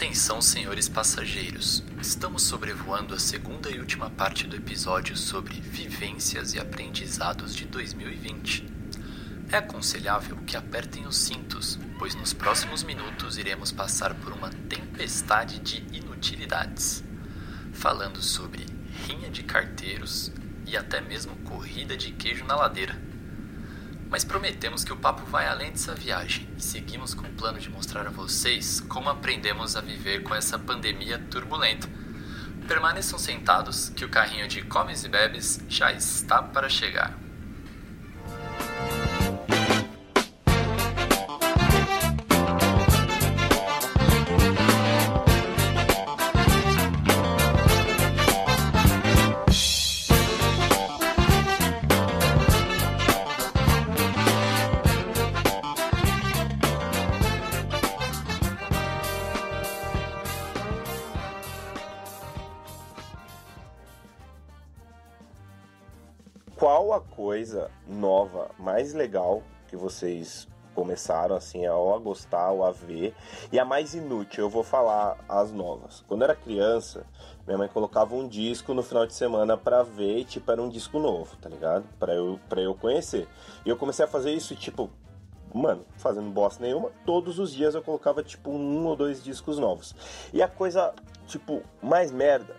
Atenção, senhores passageiros. Estamos sobrevoando a segunda e última parte do episódio sobre vivências e aprendizados de 2020. É aconselhável que apertem os cintos, pois nos próximos minutos iremos passar por uma tempestade de inutilidades, falando sobre rinha de carteiros e até mesmo corrida de queijo na ladeira. Mas prometemos que o papo vai além dessa viagem e seguimos com o plano de mostrar a vocês como aprendemos a viver com essa pandemia turbulenta. Permaneçam sentados que o carrinho de comes e bebes já está para chegar. Vocês começaram assim a, ou a gostar ou a ver e a mais inútil? Eu vou falar as novas. Quando era criança, minha mãe colocava um disco no final de semana pra ver, tipo, era um disco novo, tá ligado? Pra eu, pra eu conhecer. E eu comecei a fazer isso, tipo, mano, fazendo bosta nenhuma, todos os dias eu colocava, tipo, um ou dois discos novos. E a coisa, tipo, mais merda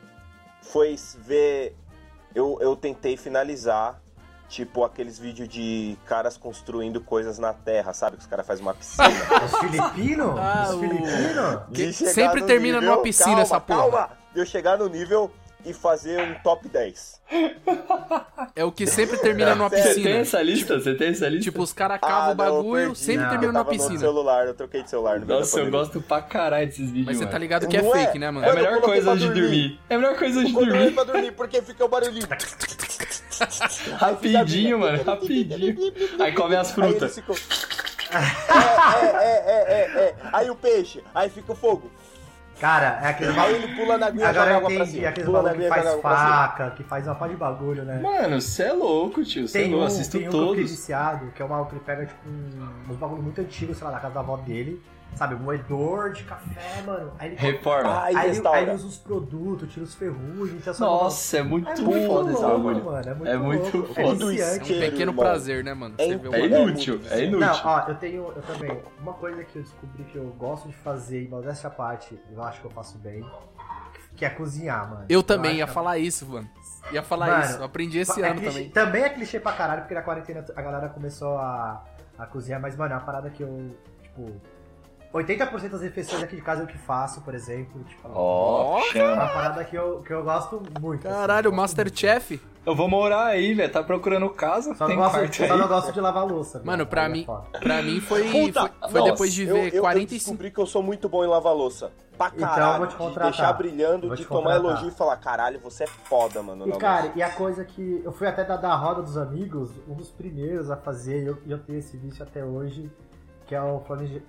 foi ver. Eu, eu tentei finalizar, tipo, aqueles vídeos de caras construindo coisas na terra, sabe? Que os caras fazem uma piscina. Os filipinos? Ah, Os filipinos? Sempre no termina nível- numa piscina calma, essa porra. Calma, de eu chegar no nível e fazer um top 10. É o que sempre termina numa Sério, Você tem piscina. essa lista? Você tem essa lista? Tipo, os caras cavam Ah, o eu bagulho, perdi. sempre Não, termina eu numa tava no piscina. celular, eu troquei de celular no Nossa, eu gosto pra caralho desses vídeos, Mas você tá ligado que é Não é? fake, né, mano? É a Eu melhor coisa de dormir. dormir. É a melhor coisa de eu dormir. entro pra dormir, porque fica o barulhinho. Rapidinho, mano, rapidinho. Aí come as frutas. ficam... É, é, é, é, é, é. Aí o peixe, aí fica o fogo. Cara, é aquele Aí ele pula na aguinha e joga Agora eu água pra entendi, cima. aquele Pula que e faz faca, que faz uma pá de bagulho, né? Mano, você é louco, tio. Você é Tem louco, um, assisto tem um que eu fiquei todos. viciado, que é uma que ele pega, tipo, um, uns bagulho muito antigo, sei lá, da casa da avó dele. Sabe, um moedor de café, mano. Aí ele, Reforma. Ai, aí, ele, aí ele usa os produtos, tira os ferrugens, transforma Nossa, é muito É muito foda esse bagulho. mano. É muito, É muito louco. foda. É É um pequeno prazer, né, mano? É Você vê É inútil, é inútil. Não, ó, eu tenho, eu também, uma coisa que eu descobri que eu gosto de fazer, e modéstia à parte, eu acho que eu faço bem, que é cozinhar, mano. Eu também acho ia que- falar isso, mano. Ia falar Mano, isso. Eu aprendi esse é ano clichê- também. é clichê pra caralho, porque na quarentena a galera começou a, a cozinhar, mas, mano, é uma parada que eu, tipo... 80% das refeições aqui de casa eu que faço, por exemplo. Tipo, Ó, é uma parada que eu, que eu gosto muito. assim, Caralho, eu gosto Masterchef. Eu vou morar aí, velho. Tá procurando casa? Só tem não, gosto, só aí. não gosto de lavar louça. Mano, pra é mim, pra mim foi, Puta, foi, foi nossa, depois de eu- ver eu, eu 45. descobri que eu sou muito bom em lavar louça. Pra Então, eu caralho. vou te de deixar brilhando, Vou de te tomar elogio e falar, caralho, você é foda, mano. E cara, louça." e a coisa que eu fui até da, da roda dos amigos, um dos primeiros a fazer, e eu, e eu tenho esse vício até hoje, que é o flanige-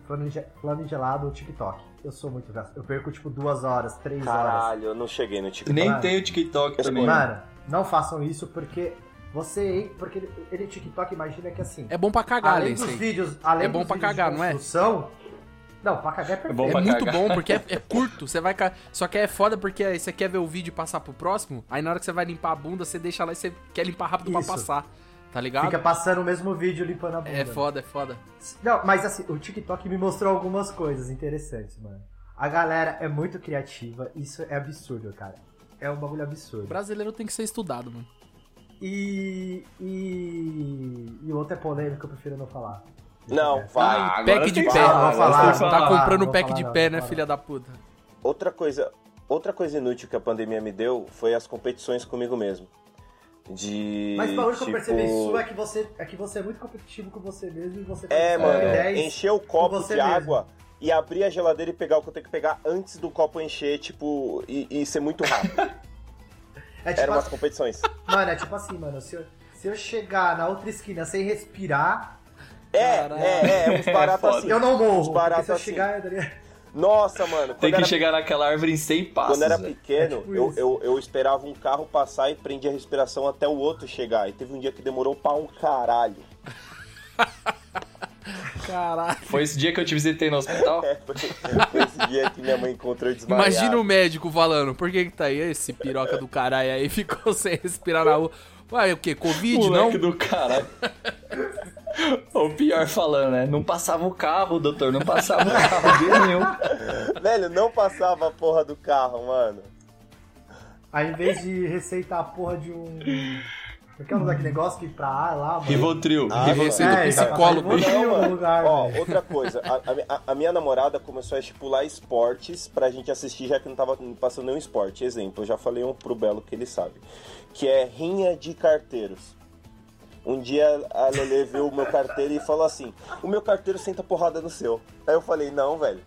flamingelado TikTok. Eu sou muito gasto. Eu perco tipo duas horas, três horas. Caralho, eu não cheguei no TikTok. Nem Mano. tem o TikTok também. Mano, não façam isso porque você. Porque ele, ele TikTok imagina que assim. É bom pra cagar, além né, dos vídeos. Além É bom dos pra vídeos cagar, não é? Não, pra cagar é perfeito. bom É pra muito cagar. bom, porque é, é curto. Você vai. Só que é foda porque aí você quer ver o vídeo e passar pro próximo. Aí na hora que você vai limpar a bunda, você deixa lá e você quer limpar rápido Isso. pra passar. Tá ligado? Fica passando o mesmo vídeo limpando a bunda. É foda, é foda. Não, mas assim, o TikTok me mostrou algumas coisas interessantes, mano. A galera é muito criativa, isso é absurdo, cara. É um bagulho absurdo. O brasileiro tem que ser estudado, mano. E. E. E o outro é polêmico, eu prefiro não falar. Não, vai. Ah, pack de que pé. falar, agora falar, que Tá comprando pack falar, de não, pé, vou né, filha da puta? Outra coisa, outra coisa inútil que a pandemia me deu foi as competições comigo mesmo. De. Mas o bagulho que eu tipo, percebi sua é que, você, é que você é muito competitivo com você mesmo e você É, mano, top 10 encher o copo de mesmo. água e abrir a geladeira e pegar o que eu tenho que pegar antes do copo encher, tipo, e, e ser muito rápido. É tipo, Eram umas competições. Mano, é tipo assim, mano. Se eu, se eu chegar na outra esquina sem respirar, É, Caralho. é, é, uns baratos foda. assim. eu não morro. Uns baratos se eu assim. chegar. eu daria- Nossa, mano. Tem que era chegar naquela árvore em 100 passos. Quando era velho. pequeno, É tipo eu, eu, eu esperava um carro passar e prendia a respiração até o outro chegar. E teve um dia que demorou pra um caralho. Caralho. Foi esse dia que eu te visitei no hospital? É, foi, foi esse dia que minha mãe encontrou desmaiado. Imagina o médico falando, por que que tá aí esse piroca do caralho aí ficou sem respirar na rua? Ué, o que? Covid, Moleque não? do caralho. O pior falando, né? Não passava o carro, doutor. Não passava o carro de nenhum. Velho, não passava a porra do carro, mano. Aí, em vez de receitar a porra de um. Como é que é o nome daquele negócio que pra ar lá, mano? Rivotril. Ah, Rivotril. Receita É, psicólogo. Não, lugar, Ó, velho. outra coisa, a, a- a minha namorada começou a estipular esportes pra gente assistir, já que não tava passando nenhum esporte. Exemplo, eu já falei um pro Belo que ele sabe. Que é rinha de carteiros. Um dia a Lele viu o meu carteiro e falou assim: O meu carteiro senta porrada no seu. Aí eu falei: Não, velho.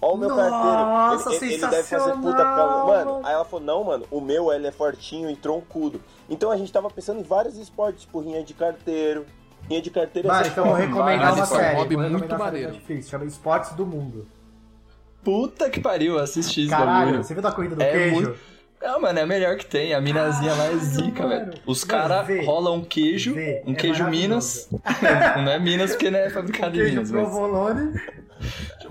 Ó o meu Nossa, carteiro. Ele, ele- ele deve fazer puta cama. sensacional, Mano, aí ela falou: Não, mano, o meu ele é fortinho e troncudo. Então a gente tava pensando em vários esportes, tipo rinha de carteiro. Rinha de carteiro é então eu vou recomendar uma série. Hobby vou muito recomendar uma série maneiro. Netflix, chama Esportes do Mundo. Puta que pariu, eu assisti esse Caralho, você viu da corrida do É queijo? muito- Não, mano, é a melhor que tem. A minazinha mais zica, velho. Os caras rolam um queijo, Vê, um é queijo Minas. não é Minas porque não é fabricado em Minas, mas... provolone.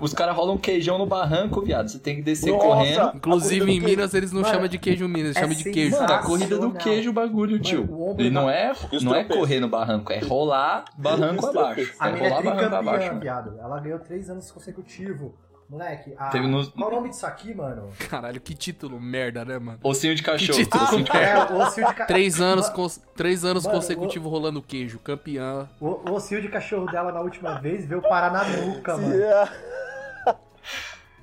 Os caras rolam um queijão no barranco, viado. Você tem que descer Nossa! correndo. Inclusive em Minas eles não Mano, chamam de queijo Minas, eles é chamam de queijo. Mano, a corrida do queijo, o bagulho, tio. Mano, E não é, não é correr no barranco, é rolar barranco abaixo. A É é rolar barranco abaixo. viado. Ela ganhou três anos consecutivos. Moleque, a... Teve no- qual o nome disso aqui, mano? Caralho, que título merda, né, mano? Ossinho de cachorro. Que título, ossinho de velho. cachorro. É, o ossinho de ca... Três anos, cons- três anos Mano, consecutivos rolando queijo, campeã. O, o ossinho de cachorro dela na última vez veio parar na nuca, mano.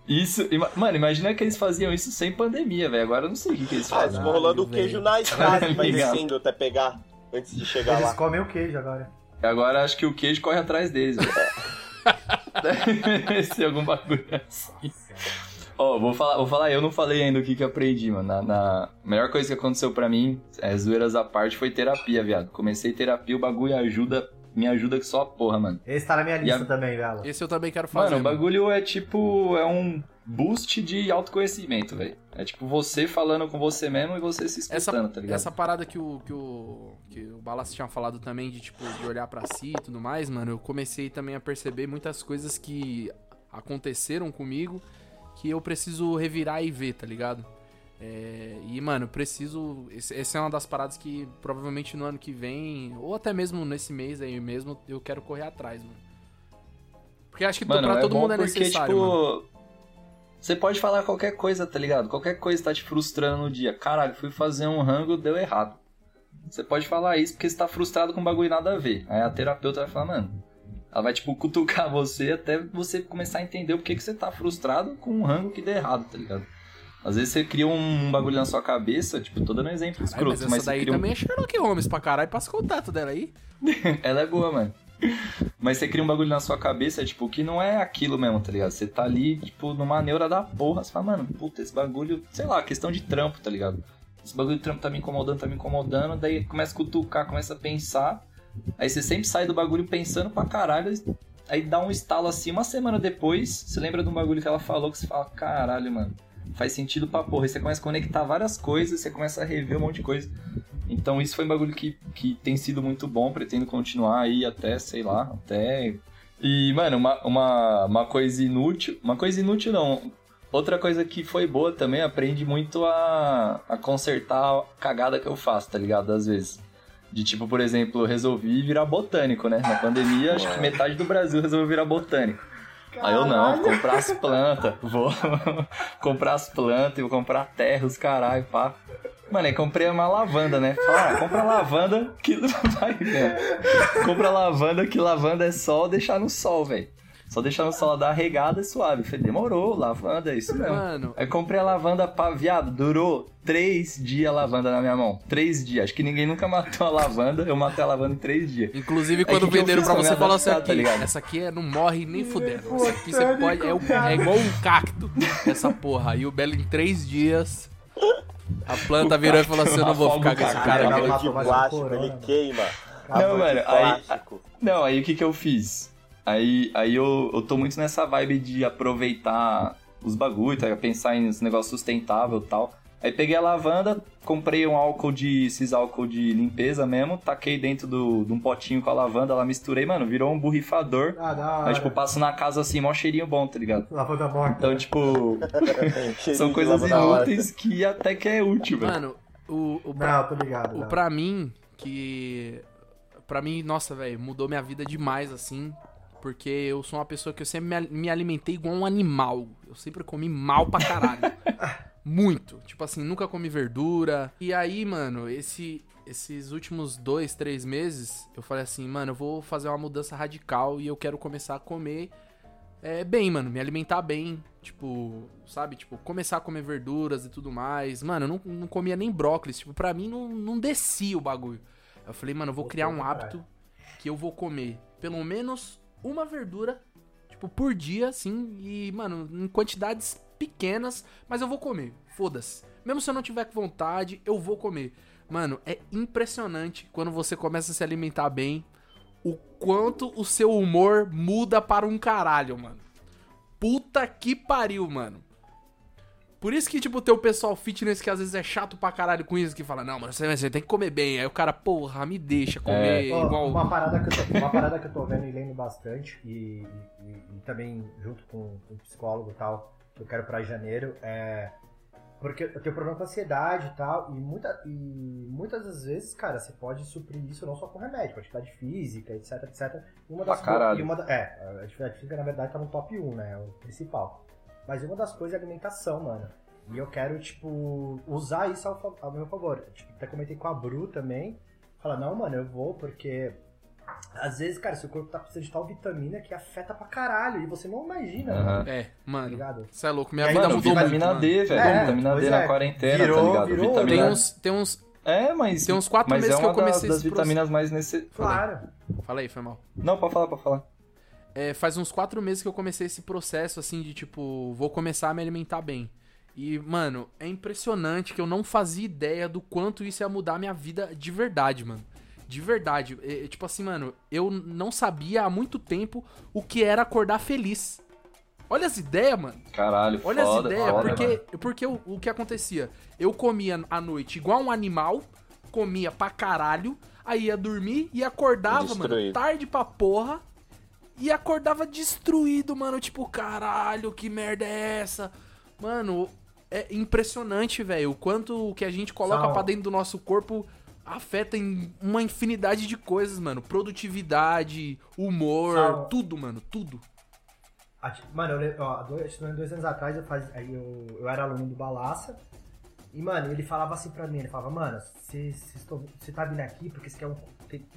Isso, ima- mano, imagina que eles faziam isso sem pandemia, velho. Agora eu não sei o que, que eles Ah, eles fazem. vão rolando o velho. queijo na estrada vai descendo até pegar antes de chegar Eles lá. comem o queijo agora. Agora acho que o queijo corre atrás deles, velho. Deve ser algum bagulho assim. Ó, vou falar, vou falar, eu não falei ainda o que que aprendi, mano. Na, na- a melhor coisa que aconteceu pra mim, é, zoeiras à parte, foi terapia, viado. Comecei terapia, o bagulho ajuda, me ajuda que só a porra, mano. Esse tá na minha lista a- também, velho. Esse eu também quero fazer. Mano, o mano. bagulho é tipo, é um boost de autoconhecimento, velho. É tipo você falando com você mesmo e você se Essa, escutando, tá ligado? essa parada que o, que o, que o Balas tinha falado também, de tipo, de olhar pra si e tudo mais, mano, eu comecei também a perceber muitas coisas que aconteceram comigo que eu preciso revirar e ver, tá ligado? É, e, mano, eu preciso. Essa é uma das paradas que provavelmente no ano que vem, ou até mesmo nesse mês aí mesmo, eu quero correr atrás, mano. Porque acho que Mano, pra é todo mundo é porque, necessário, mano. Você pode falar qualquer coisa, tá ligado? Qualquer coisa tá te frustrando no dia. Caralho, fui fazer um rango, deu errado. Você pode falar isso porque você tá frustrado com um bagulho nada a ver. Aí a terapeuta vai falar, mano. Ela vai, tipo, cutucar você até você começar a entender o que, que você tá frustrado com um rango que deu errado, tá ligado? Às vezes você cria um bagulho na sua cabeça, tipo, tô dando um exemplo escroto, mas essa mas, você daí cria um também é Sherlock Holmes pra caralho, passa contato dela aí. ela é boa, mano. Mas você cria um bagulho na sua cabeça, tipo, que não é aquilo mesmo, tá ligado? Você tá ali, tipo, numa neura da porra. Você fala, mano, puta, esse bagulho, sei lá, questão de trampo, tá ligado? Esse bagulho de trampo tá me incomodando, tá me incomodando. Daí começa a cutucar, começa a pensar. Aí você sempre sai do bagulho pensando pra caralho. Aí dá um estalo assim, uma semana depois, você lembra de um bagulho que ela falou que você fala, caralho, mano, faz sentido pra porra. Aí você começa a conectar várias coisas, você começa a rever um monte de coisa. Então isso foi um bagulho que, que tem sido muito bom, pretendo continuar aí até, sei lá, até. E, mano, uma, uma, uma coisa inútil. Uma coisa inútil não. Outra coisa que foi boa também, aprendi muito a, a consertar a cagada que eu faço, tá ligado? Às vezes. De tipo, por exemplo, resolvi virar botânico, né? Na pandemia, acho que metade do Brasil resolveu virar botânico. Aí eu não, vou comprar as plantas, vou comprar as plantas, vou comprar terra, os caralho, pá. Mano, aí comprei uma lavanda, né? Fala, ah, compra lavanda que não vai, velho. Compra lavanda que lavanda é só deixar no sol, velho. Só deixar no sol, ela dá uma regada e suave. Falei, demorou, lavanda, é isso mesmo. Mano, Aí comprei a lavanda pra viado, durou três dias a lavanda na minha mão. Três dias. Acho que ninguém nunca matou a lavanda, eu matei a lavanda em três dias. Inclusive, É quando que eu venderam pra você, falou assim adaptar, aqui, tá ligado? essa aqui é, não morre nem fudendo. Essa aqui você pode, é, o- é igual um cacto, essa porra. Aí o Belo, em três dias, a planta virou e falou assim, eu não vou ficar o com esse cara aqui. de plástico, corona, ele queima. Não, mano, aí-. Não, aí o que que eu fiz? Aí, aí eu, eu tô muito nessa vibe de aproveitar os bagulho, tá? Pensar em uns negócios sustentável e tal. Aí peguei a lavanda, comprei um álcool de. esses álcool de limpeza mesmo, taquei dentro do, de um potinho com a lavanda, lá misturei, mano, virou um borrifador. Ah, da hora. Aí, tipo, passo na casa assim, mó cheirinho bom, tá ligado? Lavanda morta. Então, tipo, são de coisas inúteis que até que é útil, velho. Mano, o, o, pra, Não, tô ligado. o não. pra mim, que. Pra mim, nossa, velho, mudou minha vida demais, assim. Porque eu sou uma pessoa que eu sempre me al- me alimentei igual um animal. Eu sempre comi mal pra caralho. Muito. Tipo assim, nunca comi verdura. E aí, mano, esse, esses últimos dois, três meses, eu falei assim, mano, eu vou fazer uma mudança radical e eu quero começar a comer é, bem, mano. Me alimentar bem. Tipo, sabe? Tipo, começar a comer verduras e tudo mais. Mano, eu não, não comia nem brócolis. Tipo, pra mim não, não descia o bagulho. Eu falei, mano, eu vou criar um hábito que eu vou comer pelo menos uma verdura, tipo, por dia, assim, e, mano, em quantidades pequenas, mas eu vou comer. Foda-se. Mesmo se eu não tiver com vontade, eu vou comer. Mano, é impressionante quando você começa a se alimentar bem, o quanto o seu humor muda para um caralho, mano. Puta que pariu, mano. Por isso que, tipo, tem o pessoal fitness que às vezes é chato pra caralho com isso, que fala, não, mano, você, você tem que comer bem. Aí o cara, porra, me deixa comer Ó, igual. uma, parada que eu tô, uma parada que eu tô vendo e lendo bastante, e, e- e também junto com, com o psicólogo e tal, que eu quero pra janeiro, é. Porque eu tenho problema com ansiedade e tal, e, muita, e muitas das vezes, cara, você pode suprir isso não só com remédio, com atividade física, etc, etc. E uma Pra das caralho. e uma da- é, a atividade física na verdade tá no top 1, né? É o principal. Mas uma das coisas é a alimentação, mano. E eu quero, tipo, usar isso ao, ao meu favor. Tipo, até comentei com a Bru também. Fala, não, mano, eu vou porque. Às vezes, cara, seu corpo tá precisando de tal vitamina que afeta pra caralho. E você não imagina, Aham. mano, É, tá mano, ligado? você é louco, minha É, vida Mano, mudou muito. vitamina mano. D, velho. É, vitamina D é. na quarentena, Virou- tá ligado? virou- vitamina... Tem uns, tem uns. É, mas. Tem uns quatro mas meses é que eu das- comecei das esse vitaminas mais necessárias. Claro. Fala aí, foi mal. Não, pode falar, pode falar. É, faz uns quatro meses que eu comecei esse processo, assim, de tipo, vou começar a me alimentar bem. E, mano, é impressionante que eu não fazia ideia do quanto isso ia mudar a minha vida de verdade, mano. De verdade. É, é, tipo assim, mano, eu não sabia há muito tempo o que era acordar feliz. Olha as ideias, mano. Caralho, Olha foda, as ideias, foda, porque, mano. porque o, o que acontecia? Eu comia à noite igual um animal, comia pra caralho, aí ia dormir e acordava, mano, Destruído. tarde pra porra, e acordava destruído, mano, tipo, caralho, que merda é essa? Mano, é impressionante, velho, o quanto o que a gente coloca Sal. pra dentro do nosso corpo afeta em uma infinidade de coisas, mano, produtividade, humor, Sal. tudo, mano, tudo. Mano, eu, ó, dois, dois anos atrás eu, faz, eu, eu era aluno do Balaça. E, mano, ele falava assim pra mim, ele falava, mano, você tá vindo aqui porque você quer um,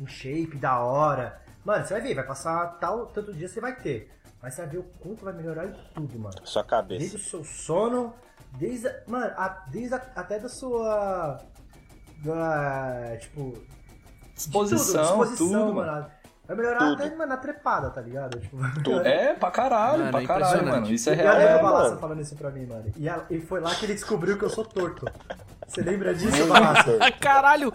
um shape da hora. Mano, você vai ver, vai passar tal, tanto dia você vai ter. Mas você vai ver o quanto vai melhorar em tudo, mano. Sua Desde cabeça. o seu sono, desde. a- mano, a- desde a- até da sua. Da. Tipo. de Disposição, tudo, mano. Vai melhorar Tudo. até mano, na trepada, tá ligado? Tipo, É, pra caralho, Mano, pra é caralho, mano. Isso é Eu real, lembro É, do Balassa mano. falando isso pra mim, mano. E, ela- e foi lá que ele descobriu que eu sou torto. Você lembra disso, Balassa? Caralho!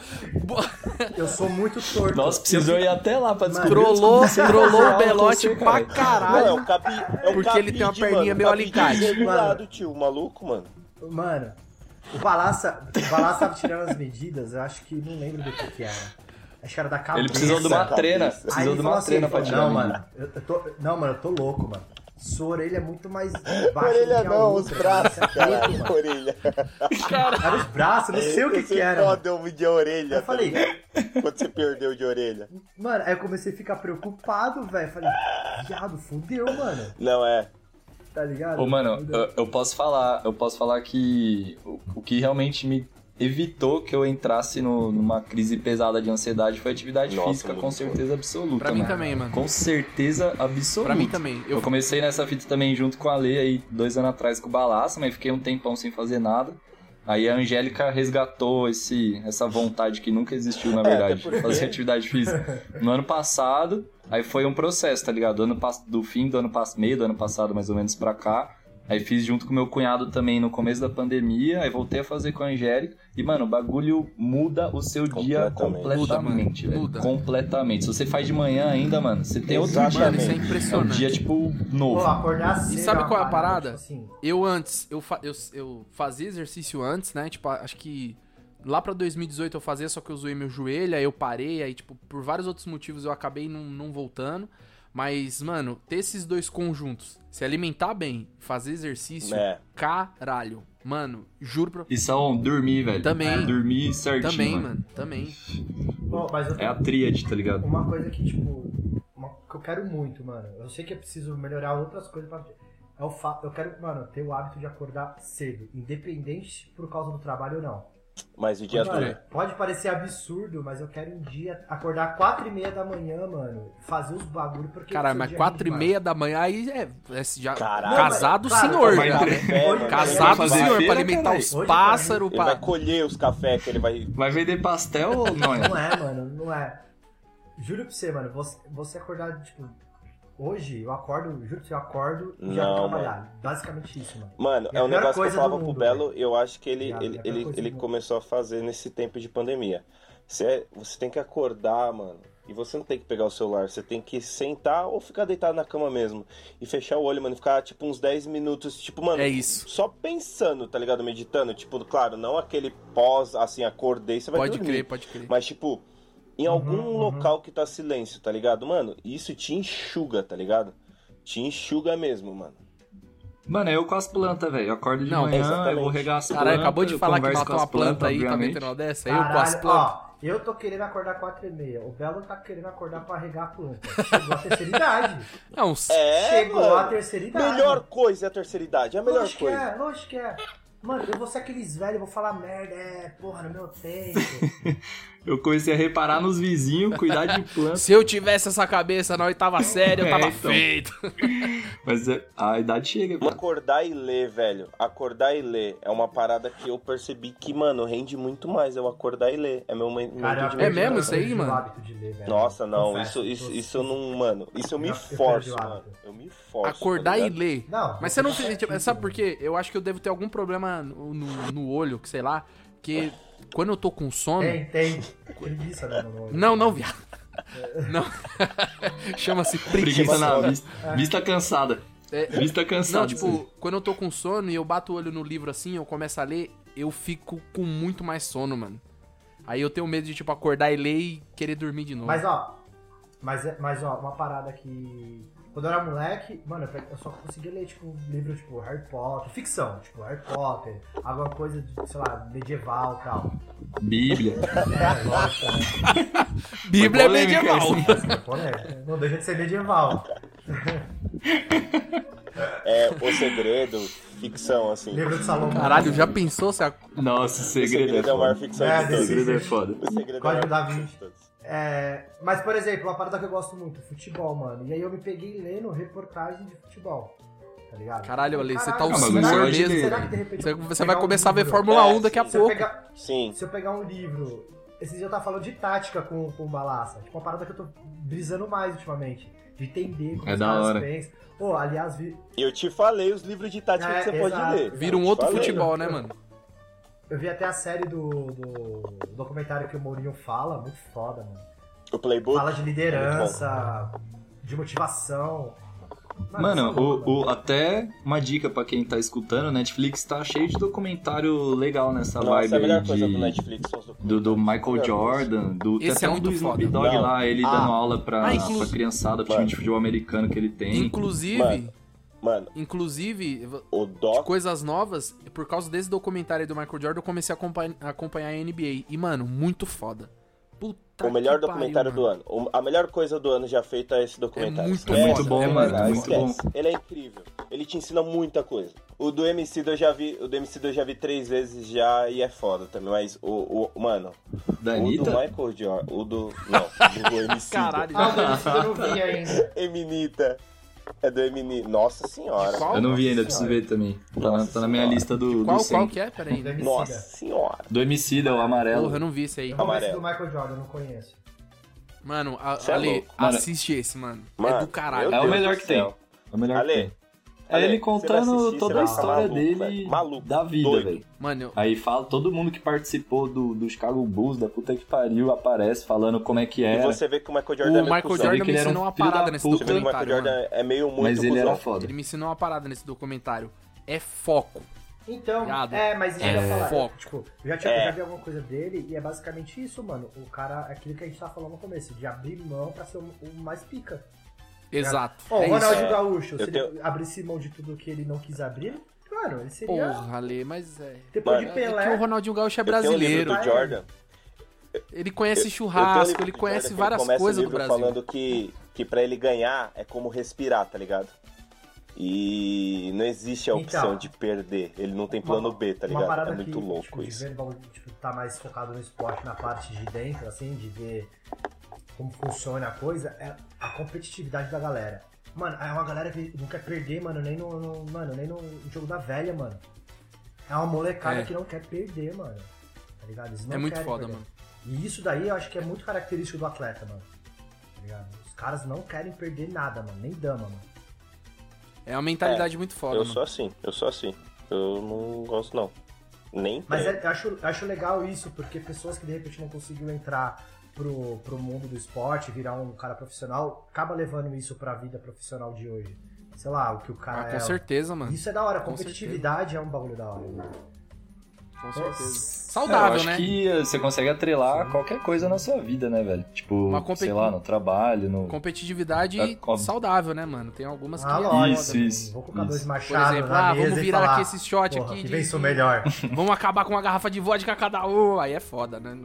Eu sou muito torto. Nossa, precisou ir até lá pra descobrir. Trollou, o Belote você, pra cara. Não, é caralho. o cabi, é o Porque ele tem uma perninha mano, meio alicate. regulado, tio. O maluco, mano. Mano, o Balassa, o Balassa tava tirando as medidas, eu acho que não lembro do que que era. Acho que era da cabeça. Ele precisou de uma treina. Precisou de uma assim, treina pra tirar não, mano, eu, eu tô, não, mano, eu tô louco, mano. Sua orelha é muito mais baixa do orelha que a não, os outra, braços, é preto, caralho. mano. Orelha. Era os braços, não sei o que Você que era. um de orelha. Eu falei, tá ligado? Quando você perdeu de orelha. mano, aí eu comecei a ficar preocupado, velho. Falei, viado, fudeu, mano. Não, é. Tá ligado? Ô, mano, eu, eu posso falar, eu posso falar que o, o que realmente me evitou que eu entrasse no- numa crise pesada de ansiedade foi atividade Nossa, física, com certeza absoluta. Pra mim mano. também, mano. Com certeza absoluta. Pra mim também. Eu Eu, comecei nessa fita também junto com a Lê aí dois anos atrás com o Balaço, mas fiquei um tempão sem fazer nada. Aí a Angélica resgatou esse, essa vontade que nunca existiu, na É, verdade, de fazer atividade física. No ano passado, aí foi um processo, tá ligado? Do, ano, do fim do ano passado, meio do ano passado, mais ou menos, pra cá. Aí fiz junto com meu cunhado também no começo da pandemia, aí voltei a fazer com a Angélica. E, mano, o bagulho muda o seu dia Completamente. completamente, Muda. Muda. Completamente. Se você faz de manhã ainda, mano, você tem outro Exatamente. dia. Mano, isso é É um impressionante. dia, tipo, novo. Pô, acordar cedo. E sabe é qual é a parada? tipo assim, Eu antes, eu, fa- eu, eu fazia exercício antes, né? Tipo, acho que lá pra 2018 eu fazia, só que eu zoei meu joelho, aí eu parei, aí, tipo, por vários outros motivos eu acabei não, não voltando. Mas, mano, ter esses dois conjuntos, se alimentar bem, fazer exercício, É. caralho. Mano, juro pra. E são dormir, velho. Também. Dormir certinho. Também, mano. mano, também. mas eu É a tríade, tá ligado? Uma coisa que, tipo, uma- que eu quero muito, mano. Eu sei que eu preciso melhorar outras coisas pra. É o fato. Eu quero, mano, ter o hábito de acordar cedo, independente por causa do trabalho ou não. Mas o dia Mano, todo. pode parecer absurdo, mas eu quero um dia acordar 4 e meia da manhã, mano, fazer os bagulho, porque. Caralho, mas dia quatro e rende meia da manhã aí é, é já Caralho. casado mas, senhor, vai né? Mano. Casado senhor, feira, pra alimentar os pássaros, Ele vai pra... colher os cafés que ele vai. Vai vender pastel ou não é? Não é, mano, não é. Juro pra você, mano, você, você acordar, tipo, hoje eu acordo, juro você, eu acordo e já vou trabalhar. Basicamente isso, mano. Mano, É é um negócio que eu falava do pro mundo, Belo, eu acho que ele, ele, é ele, ele mundo. começou a fazer nesse tempo de pandemia. Você, você tem que acordar, mano. E você não tem que pegar o celular, você tem que sentar ou ficar deitado na cama mesmo. E fechar o olho, mano, e ficar tipo uns 10 minutos, tipo, mano, É isso. só pensando, tá ligado? Meditando. Tipo, claro, não aquele pós, assim, acordei, você vai Pode dormir. crer, pode crer. Mas, tipo, em Uhum, algum uhum. local que tá silêncio, tá ligado? Mano, isso te enxuga, tá ligado? Te enxuga mesmo, mano. Mano, é eu com as plantas, velho. Eu acordo de Não, manhã, exatamente. eu vou regar as plantas. Caralho, acabou de falar que matou com uma as plantas, planta aí, tá obviamente. metendo uma dessa? Eu com as Caralho, plantas. ó, eu tô querendo acordar 4 e meia. O Belo tá querendo acordar pra regar a planta. Chegou a terceira idade. Não, É, Chegou mano. a terceira idade. Melhor coisa é a terceira idade, é a melhor lógico coisa. que é, lógico que é. Mano, eu vou ser aqueles velhos, vou falar merda, é, porra, no meu tempo. Eu comecei a reparar nos vizinhos, cuidar de plantas. se eu tivesse essa cabeça na oitava série, eu É, tava então. feito. Mas é- a idade chega, cara. Acordar e ler, velho. Acordar e ler é uma parada que eu percebi que, mano, rende muito mais eu acordar e ler. É meu momento Cara, É mesmo isso aí, mano? hábito de ler, velho. Nossa, não, Confesso, isso, isso, isso eu não, mano, isso eu me Eu- forço, mano. Eu me forço. Acordar tá e ler. Não, Mas você não. tá tipo, sabe por quê? Eu acho que eu devo ter algum problema no, no, no olho, que sei lá. Que quando eu tô com sono. Tem, tem. Preguiça, né. Não, não, viado. Não. Chama-se Preguiça preguiça. na vista. Vista cansada. É, Vista cansada. Não, tipo, quando eu tô com sono e eu bato o olho no livro assim, eu começo a ler, eu fico com muito mais sono, mano. Aí eu tenho medo de, tipo, acordar e ler e querer dormir de novo. Mas ó, mas, é- mas ó, uma parada que. Quando eu era moleque, mano, eu só conseguia ler, tipo, livro tipo Harry Potter, ficção, tipo Harry Potter, alguma coisa de, sei lá, medieval e tal. Bíblia. É, lógico, né? Bíblia é medieval. né? Não deixa de ser medieval. É, o segredo, ficção, assim. Livro de Salomão. Caralho, já pensou se a... Nossa, o O segredo, segredo é é foda. ficção É, de O segredo é foda. O segredo é a Código maior da ficção Vinci. É, mas, por exemplo, uma parada que eu gosto muito, futebol, mano. E aí eu me peguei lendo reportagem de futebol. Tá ligado? Caralho, Ale, você tá o mas senhor mesmo. será que de repente. Você, você vai um começar a ver Fórmula É, 1 daqui a pouco. pegar, Sim. se eu pegar um livro. Esse dia eu tava falando de tática com, com o Balaça. Tipo, uma parada que eu tô brisando mais ultimamente. De entender como É os da hora. pensam. Pô, aliás, vi, Eu te falei os livros de tática É, que você exato. pode ler. Vira um outro falei. futebol, né, mano? Eu vi até a série do, do documentário que o Mourinho fala, muito foda, mano. O Playbook. Fala de liderança, de motivação. Mano, é o, o- até uma dica pra quem tá escutando, o Netflix tá cheio de documentário legal nessa Nossa, vibe é a melhor aí coisa de- do Netflix do, do Michael Melhor Jordan, do, Esse até é um do Snoop. Dogg lá, ele Ah. dando aula pra, Ah, inclu- pra criançada, pro time de futebol americano que ele tem. Inclusive, Mano. Mano, inclusive, o de Doc. coisas novas, por causa desse documentário aí do Michael Jordan, eu comecei a acompanhar, a acompanhar a NBA. E, mano, muito foda. Puta O melhor que documentário pariu, do ano. O- A melhor coisa do ano já feita é esse documentário. muito Esquece, muito bom, é, mano, cara, muito esquece. Ele é incrível. Ele te ensina muita coisa. O do MC eu já vi, o do MC eu já vi três vezes já e é foda também. Mas o, o mano, Da o do? Michael Jordan, o do não, o do MC. Caralho. Ah, eu não vi ainda. Eminita. É do Eminita. Nossa senhora. Qual? Eu não vi ainda, preciso ver também. Tá na, tá na minha lista do, Qual, do qual 100. que é? Pera aí. Do Emicida. Nossa senhora. Do MC, é o amarelo. Porra, eu não vi esse aí. Eu não conheço Amarelo. do Michael Jordan, eu não conheço. Mano, a, é Ale, louco. Mano. assiste esse, mano. é Mano, do caralho. meu É o melhor que tem. É o melhor que Ale, É ele contando assistir, toda a história maluco, dele velho. Maluco, da vida, velho. Mano, eu- Aí fala, todo mundo que participou do, do Chicago Bulls, da puta que pariu, aparece falando como é que E era. você vê que o Michael o Jordan é meio Michael Jordan me era um ensinou uma parada nesse puta. Você vê que o Michael documentário. Jordan mano. é meio muito Mas ele cuzão. era foda. Ele me ensinou uma parada nesse documentário. É foco. Então, Ligado? é, mas isso É eu ia falar. foco. Tipo, eu já, tinha, É. eu já vi alguma coisa dele e é basicamente isso, mano. O cara, aquilo que a gente tava falando no começo, de abrir mão pra ser o, o mais pica. Exato. Ó, é o Ronaldinho isso. Gaúcho, se Eu ele abrisse mão de tudo que ele não quis abrir, mano, ele seria. Porra, Ale, mas é. Depois Mano, de É que o Pelé. Ronaldinho Gaúcho é Eu tenho um brasileiro. livro do Jordan. Ele conhece Eu- eu um churrasco, livro ele conhece Jordan várias o coisas do livro Brasil. falando que, que pra ele ganhar é como respirar, tá ligado? E não existe a opção Então. de perder. Ele não tem plano Uma- B, tá ligado? É muito que, louco tipo, de isso. ver, bagulho, tipo, tá mais focado no esporte, na parte de dentro, assim, de ver como funciona a coisa, é a competitividade da galera. Mano, é uma galera que não quer perder, mano, nem no, no- mano, nem no jogo da velha, mano. É uma molecada É. que não quer perder, mano. Tá ligado? Eles não É muito querem foda, perder. mano. E isso daí eu acho que é muito característico do atleta, mano. Tá ligado? Os caras não querem perder nada, mano. Nem dama, mano. É uma mentalidade muito foda, Eu mano. sou assim, eu sou assim. Eu não gosto, não. Nem Mas treino. é- eu acho, eu acho legal isso, porque pessoas que de repente não conseguiram entrar pro, pro mundo do esporte, virar um cara profissional, acaba levando isso pra vida profissional de hoje. Sei lá, o que o cara Ah, com é. certeza, mano. Isso é da hora, a Com competitividade é um bagulho da hora. Com certeza. É, eu Saudável, acho né? que você consegue atrelar qualquer coisa na sua vida, né, velho? Tipo, competi- sei lá, no trabalho, no... Competitividade Tá saudável, né, mano? Tem algumas que Ah, é lógico, Isso, isso, Vou colocar isso. dois Por machados exemplo, na ah, mesa vamos virar falar, aqui esse shot porra, aqui que de- vença o de- melhor. Vamos acabar com uma garrafa de vodka cada um. Aí é foda, né?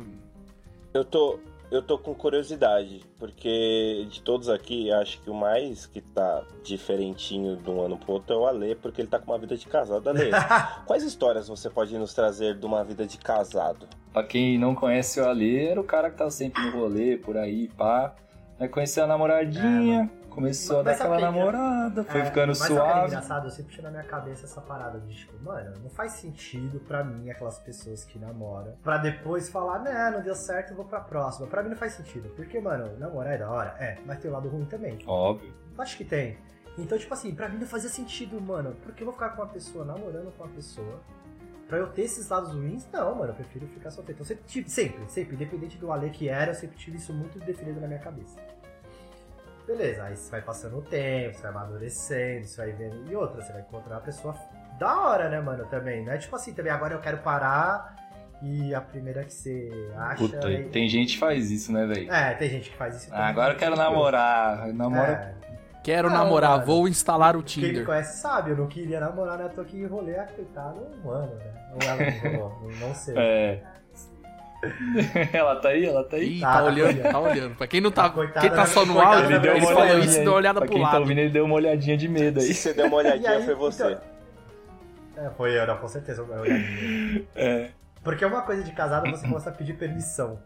Eu tô, eu tô com curiosidade, porque de todos aqui, acho que o mais que tá diferentinho de um ano pro outro é o Ale, porque ele tá com uma vida de casado. Ale, quais histórias você pode nos trazer de uma vida de casado? Pra quem não conhece o Ale, era o cara que tava sempre no rolê, por aí, pá. Aí conheceu a namoradinha, começou a dar Mas aquela que é- namorada, foi É, ficando mas é suave. engraçado? Eu sempre tinha na minha cabeça essa parada de tipo, mano, não faz sentido pra mim aquelas pessoas que namoram pra depois falar, né, não deu certo, eu vou pra próxima. Pra mim não faz sentido. Porque, mano, namorar é da hora? É, mas tem o lado ruim também. Óbvio. Acho que tem. Então, tipo assim, pra mim não fazia sentido, mano. Porque eu vou ficar com uma pessoa, namorando com uma pessoa. Pra eu ter esses lados ruins, não, mano. Eu prefiro ficar solteiro. Então, sempre, tive- sempre, sempre, independente do Ale que era, eu sempre tive isso muito definido na minha cabeça. Beleza, aí você vai passando o tempo, você vai amadurecendo, você vai vendo. E outra, você vai encontrar uma pessoa da hora, né, mano, também. Não é tipo assim, também agora eu quero parar e a primeira que você acha. Puta, aí- tem gente que faz isso, né, velho? É, tem gente que faz isso Ah, agora eu quero namorar. Namora. É, Quero Não, namorar, mano. vou instalar o Quem me Tinder. conhece sabe, eu não queria namorar, né? Eu tô aqui enrolei a coitada um ano, né? Ou ela me enrolou, não sei. É. ela tá aí, ela tá aí. Ih, Tá, tá, tá olhando, tá olhando. Pra quem não tá. Coitada Quem tá da- só no áudio, ele minha falou olhadinha isso, aí. deu uma olhada Pra pro quem tá lado. ouvindo, ele deu uma olhadinha de medo aí. Se você der uma olhadinha, aí, foi você. então- É, foi eu, não, com certeza. Eu olhei. É. Porque uma coisa de casado você começa a pedir permissão.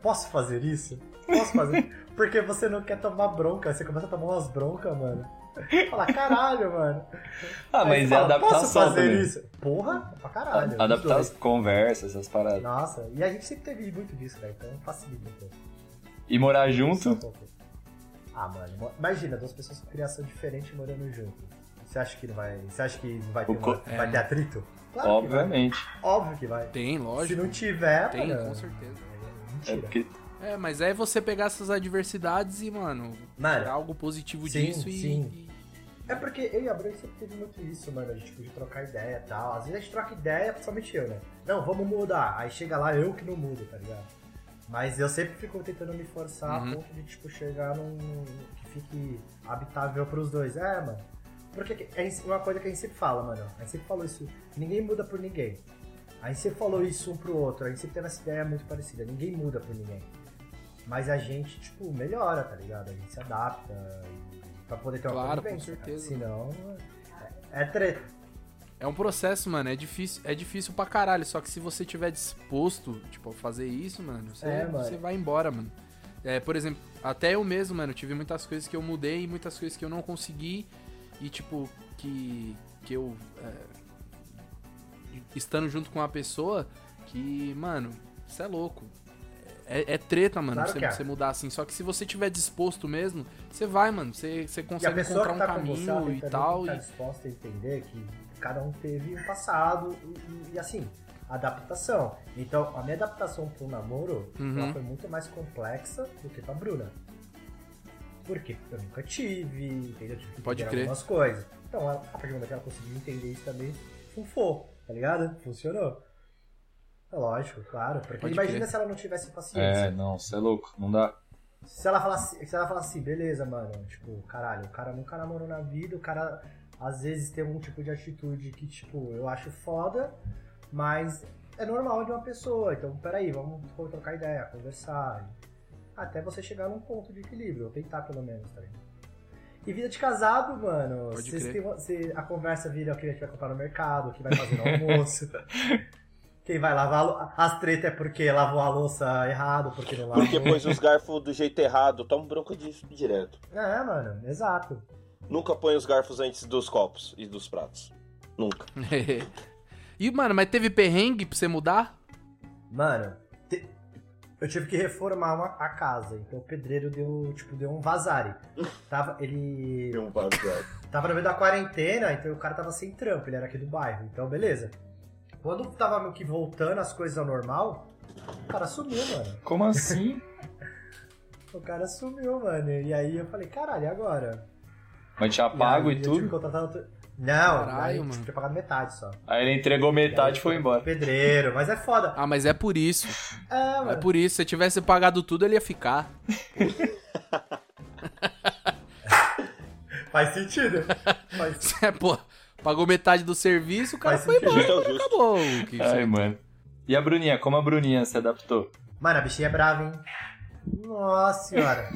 Posso fazer isso? Posso fazer? Porque você não quer tomar bronca, você começa a tomar umas broncas, mano. Fala, caralho, mano. Ah, Aí mas é fala, Posso adaptação fazer também. isso? Porra, pra caralho. Adaptar as conversas, essas paradas. Nossa, e a gente sempre teve muito disso, né? Então facilita um pouco. E morar junto? Ah, mano, imagina, duas pessoas com criação diferente morando junto. Você acha que não vai. Você acha que não vai ter, co- uma- vai ter atrito? Claro que Obviamente. vai. Óbvio que vai. Tem, Se lógico. não tiver, Tem, mano, com certeza. é É Mentira. porque É, mas é você pegar essas adversidades e, mano, Mano, tirar algo positivo sim, disso e. sim. e- É porque eu e a Branca sempre teve muito isso, mano, de, tipo, de trocar ideia e tal. Às vezes a gente troca ideia, principalmente eu, né? Não, vamos mudar. Aí chega lá, eu que não mudo, tá ligado? Mas eu sempre fico tentando me forçar Uhum. a ponto de, tipo, chegar num. que fique habitável pros dois. É, mano. Porque é uma coisa que a gente sempre fala, mano. A gente sempre falou isso. Ninguém muda por ninguém. A gente sempre falou isso um pro outro. A gente sempre tem essa ideia muito parecida. Ninguém muda por ninguém. Mas a gente, tipo, melhora, tá ligado? A gente se adapta e- pra poder ter uma Claro, com convivência, cara. certeza. Senão, é, é treta. É um processo, mano. É difícil, é difícil pra caralho. Só que se você tiver disposto, tipo, a fazer isso, mano, você, É, mano. você vai embora, mano. É, por exemplo, até eu mesmo, mano, tive muitas coisas que eu mudei e muitas coisas que eu não consegui. E, tipo, que, que eu. é, estando junto com uma pessoa que, mano, isso é louco. É É, treta, mano, Claro você, é. você mudar assim. Só que se você tiver disposto mesmo, você vai, mano. Você, você consegue encontrar um tá você, caminho tem e tal. tá e- disposta a entender que cada um teve um passado e, e- e, assim, adaptação. Então, a minha adaptação pro namoro Uhum. foi muito mais complexa do que pra Bruna. Porque eu nunca tive, entendeu? Tive que Pode crer. algumas coisas. Então, a partir do momento que ela conseguiu entender isso também, funfou, tá ligado? Funcionou. É lógico, claro. Porque Pode imagina crer. se ela não tivesse paciência. É, não, você é louco, não dá. Se ela falasse, se ela falasse assim, beleza, mano, tipo, caralho, o cara nunca namorou na vida, o cara às vezes tem algum tipo de atitude que, tipo, eu acho foda, mas é normal de uma pessoa. Então, peraí, vamos trocar ideia, conversar. Até você chegar num ponto de equilíbrio, ou tentar pelo menos, tá ligado? E vida de casado, mano, têm cê- a conversa vira o que a gente vai comprar no mercado, o que vai fazer no almoço. Quem vai lavar as tretas é porque lavou a louça errado, porque não lavou. Porque pôs os garfos do jeito errado. Toma bronca disso direto. É, mano, exato. Nunca põe os garfos antes dos copos e dos pratos. Nunca. e, mano, mas teve perrengue pra você mudar? Mano, te- eu tive que reformar uma- a casa, então o pedreiro deu, tipo, deu um vazare. Tava, ele um bagulho. tava no meio da quarentena, então o cara tava sem trampo, ele era aqui do bairro, então beleza. Quando tava meio que voltando as coisas ao normal, o cara sumiu, mano. Como assim? O cara sumiu, mano. E aí eu falei, caralho, e agora? Mas tinha pago aí e tive que tudo? outro... Não, Caralho, aí mano. tinha pagado metade só. Aí ele entregou metade e foi embora. Pedreiro, mas é foda. Ah, mas é por isso. É, É mano. por isso. Se tivesse pagado tudo, ele ia ficar. Faz sentido. Faz... É, pô, pagou metade do serviço, o cara Faz foi sentido. embora. Justo. Acabou. O que Ai, mano. E a Bruninha, como a Bruninha se adaptou? Mano, a bichinha é brava, hein? Nossa senhora.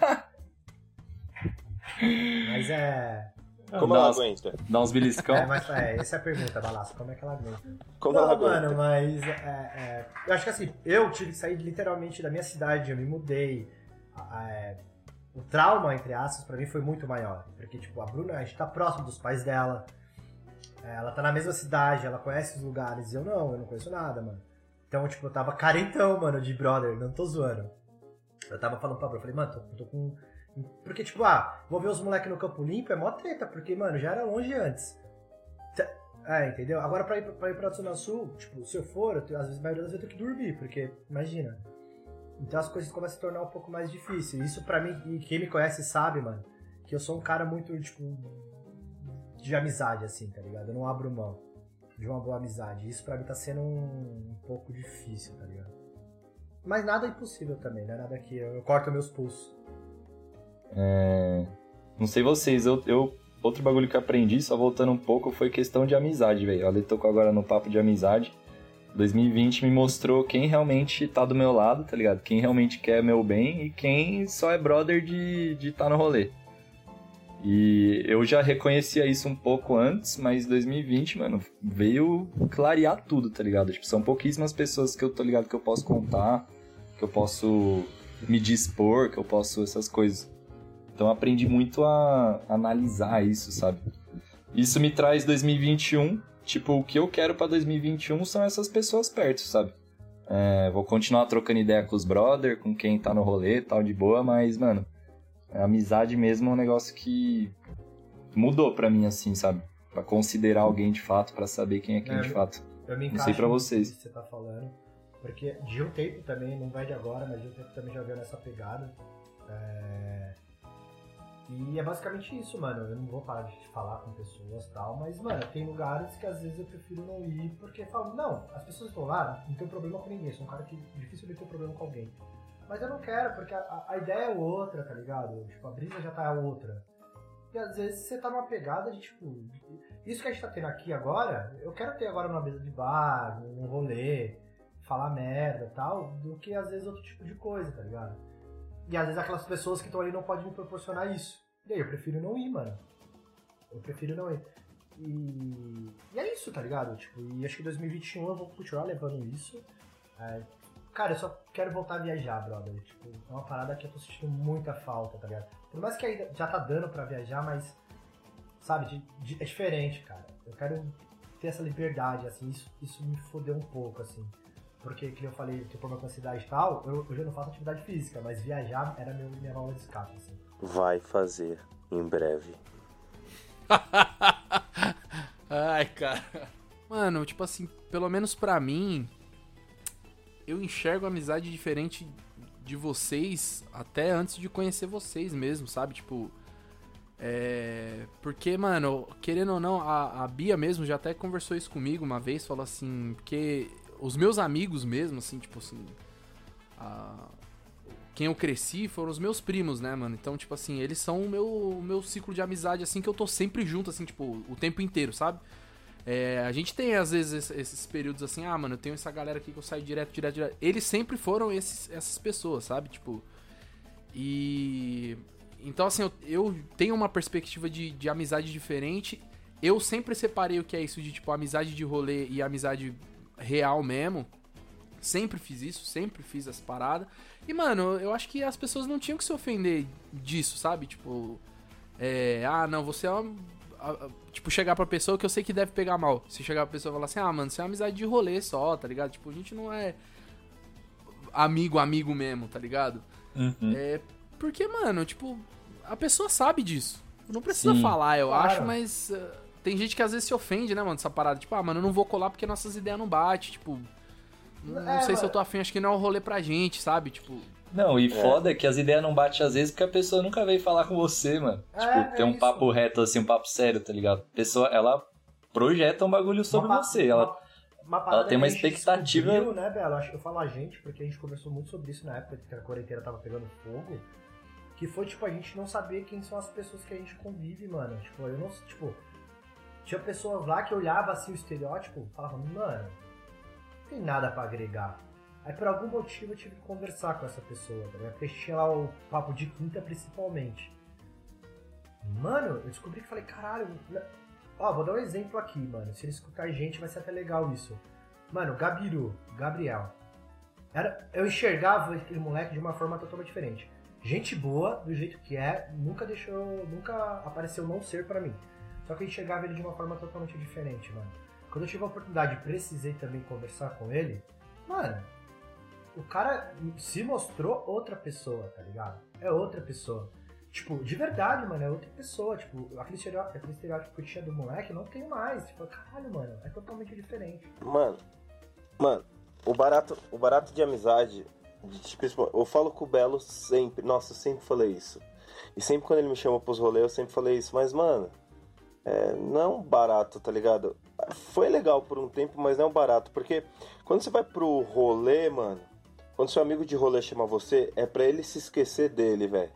Mas é. Como dá, ela uns, aguenta? dá uns beliscão? É, mas é, essa é a pergunta, Balaço. Como é que ela aguenta? Como ela Não, aguenta? mano, mas é, é, eu acho que assim, eu tive que sair literalmente da minha cidade, eu me mudei. A- é, o trauma, entre aspas, pra mim foi muito maior. Porque, tipo, a Bruna, a gente tá próximo dos pais dela. Ela tá na mesma cidade, ela conhece os lugares. E eu não, eu não conheço nada, mano. Então, tipo, eu tava carentão, mano, de brother, não tô zoando. Eu tava falando pra Bruna, eu falei, mano, tô, tô com. Porque, tipo, ah, vou ver os moleques no campo limpo, é mó treta, porque, mano, já era longe antes. É, entendeu? Agora pra ir pra, ir pra Zona Sul, tipo, se eu for, eu às vezes a maioria das vezes eu tenho que dormir, porque, imagina. Então as coisas começam a se tornar um pouco mais difíceis. Isso pra mim, e quem me conhece sabe, mano, que eu sou um cara muito, tipo, de amizade, assim, tá ligado? Eu não abro mão de uma boa amizade. Isso pra mim tá sendo um, um pouco difícil, tá ligado? Mas nada é impossível também, né? Nada que eu, eu corto meus pulsos. É, Não sei vocês, eu, eu- Outro bagulho que aprendi, só voltando um pouco, foi questão de amizade, velho. Ale tocou agora no papo de amizade. 2020 me mostrou quem realmente tá do meu lado, tá ligado? Quem realmente quer meu bem e quem só é brother de estar de tá no rolê. E eu já reconhecia isso um pouco antes, mas 2020, mano, veio clarear tudo, tá ligado? Tipo, são pouquíssimas pessoas que eu tô ligado que eu posso contar, que eu posso me dispor, que eu posso essas coisas. Então aprendi muito a analisar isso, sabe? Isso me traz 2021, tipo, o que eu quero pra 2021 são essas pessoas perto, sabe? É, vou continuar trocando ideia com os brother, com quem tá no rolê, tal, de boa, mas, mano, a amizade mesmo é um negócio que mudou pra mim, assim, sabe? Pra considerar alguém de fato, pra saber quem é quem É, de fato. Eu me Não sei pra muito vocês. que você tá falando. Porque de um tempo também, não vai de agora, mas de um tempo também já veio nessa pegada. É... E é basicamente isso, mano. Eu não vou parar de falar com pessoas e tal, mas, mano, tem lugares que às vezes eu prefiro não ir porque falo, não, as pessoas estão lá, não tem problema com ninguém. Eu sou um cara que dificilmente tem problema com alguém. Mas eu não quero, porque a, a- ideia é outra, tá ligado? Tipo, a brisa já tá outra. E às vezes você tá numa pegada de, tipo, isso que a gente tá tendo aqui agora, eu quero ter agora numa mesa de bar, num rolê, falar merda tal, do que às vezes outro tipo de coisa, tá ligado? E às vezes aquelas pessoas que estão ali não podem me proporcionar isso. E aí eu prefiro não ir, mano. Eu prefiro não ir. E, e é isso, tá ligado? Tipo, e acho que 2021 eu vou continuar levando isso. É, cara, eu só quero voltar a viajar, brother. Tipo, é uma parada que eu tô sentindo muita falta, tá ligado? Por mais que ainda já tá dando pra viajar, mas sabe, de- de- é diferente, cara. Eu quero ter essa liberdade, assim, isso, isso me fodeu um pouco, assim. porque, que eu falei, que eu problema com a cidade e tal, eu, hoje eu não faço atividade física, mas viajar era meu, minha válvula de escape, assim. Vai fazer em breve. Ai, cara. Mano, tipo assim, pelo menos pra mim, eu enxergo a amizade diferente de vocês até antes de conhecer vocês mesmo, sabe? Tipo. É. Porque, mano, querendo ou não, a, a Bia mesmo já até conversou isso comigo uma vez, falou assim, porque os meus amigos mesmo, assim, tipo assim. A, quem eu cresci foram os meus primos, né, mano? Então, tipo assim, eles são o meu, o meu ciclo de amizade, assim, que eu tô sempre junto, assim, tipo, o tempo inteiro, sabe? É, a gente tem, às vezes, esses períodos assim, ah, mano, eu tenho essa galera aqui que eu saio direto, direto, direto. Eles sempre foram esses, essas pessoas, sabe? Tipo. E. Então, assim, eu, eu tenho uma perspectiva de, de amizade diferente. Eu sempre separei o que é isso de, tipo, amizade de rolê e amizade real mesmo. Sempre fiz isso, sempre fiz essa parada. E, mano, eu acho que as pessoas não tinham que se ofender disso, sabe? Tipo, é, ah, não, você é uma, tipo, chegar pra pessoa que eu sei que deve pegar mal. Se chegar pra pessoa e falar assim, ah, mano, você é uma amizade de rolê só, tá ligado? Tipo, a gente não é amigo, amigo mesmo, tá ligado? Uhum. É, porque, mano, tipo, a pessoa sabe disso. Não precisa Sim. falar, eu Claro. acho, mas uh, tem gente que às vezes se ofende, né, mano, dessa parada. Tipo, ah, mano, eu não vou colar porque nossas ideias não batem, tipo... Não, não É, sei se mano. eu tô afim, acho que não é um rolê pra gente, sabe? Tipo, Não, e foda é que as ideias não batem às vezes porque a pessoa nunca veio falar com você, mano. É, tipo, é ter um isso. papo reto, assim, um papo sério, tá ligado? A pessoa, ela projeta um bagulho sobre Uma você. Ela, uma- uma parada tem uma expectativa- né, Belo? Acho que eu falo a gente, porque a gente conversou muito sobre isso na época que a quarentena tava pegando fogo. Que foi, tipo, a gente não saber quem são as pessoas que a gente convive, mano. Tipo, eu não. Tipo, tinha pessoas lá que olhava assim o estereótipo e falava, mano, não tem nada pra agregar. Aí por algum motivo eu tive que conversar com essa pessoa, tá? Porque tinha lá o papo de quinta principalmente. Mano, eu descobri que falei, caralho. né? Ó, vou dar um exemplo aqui, mano. Se ele escutar a gente, vai ser até legal isso. Mano, Gabiru, Gabriel. Era, eu enxergava aquele moleque de uma forma totalmente diferente. Gente boa, do jeito que é, nunca deixou. Nunca apareceu não ser pra mim. Só que eu enxergava ele de uma forma totalmente diferente, mano. Quando eu tive a oportunidade e precisei também conversar com ele, mano, o cara se mostrou outra pessoa, tá ligado? É outra pessoa. Tipo, de verdade, mano, é outra pessoa. Tipo, aquele estereótipo, aquele estereótipo que tinha do moleque, não tem mais. Tipo, caralho, mano, é totalmente diferente. Mano, mano, o barato, o barato de amizade, de, tipo, eu falo com o Belo sempre, nossa, eu sempre falei isso. E sempre quando ele me chama pros rolês, eu sempre falei isso, mas, mano, é, não é barato, tá ligado? Foi legal por um tempo, mas não é barato, porque quando você vai pro rolê, mano, quando seu amigo de rolê chama você, é pra ele se esquecer dele, velho.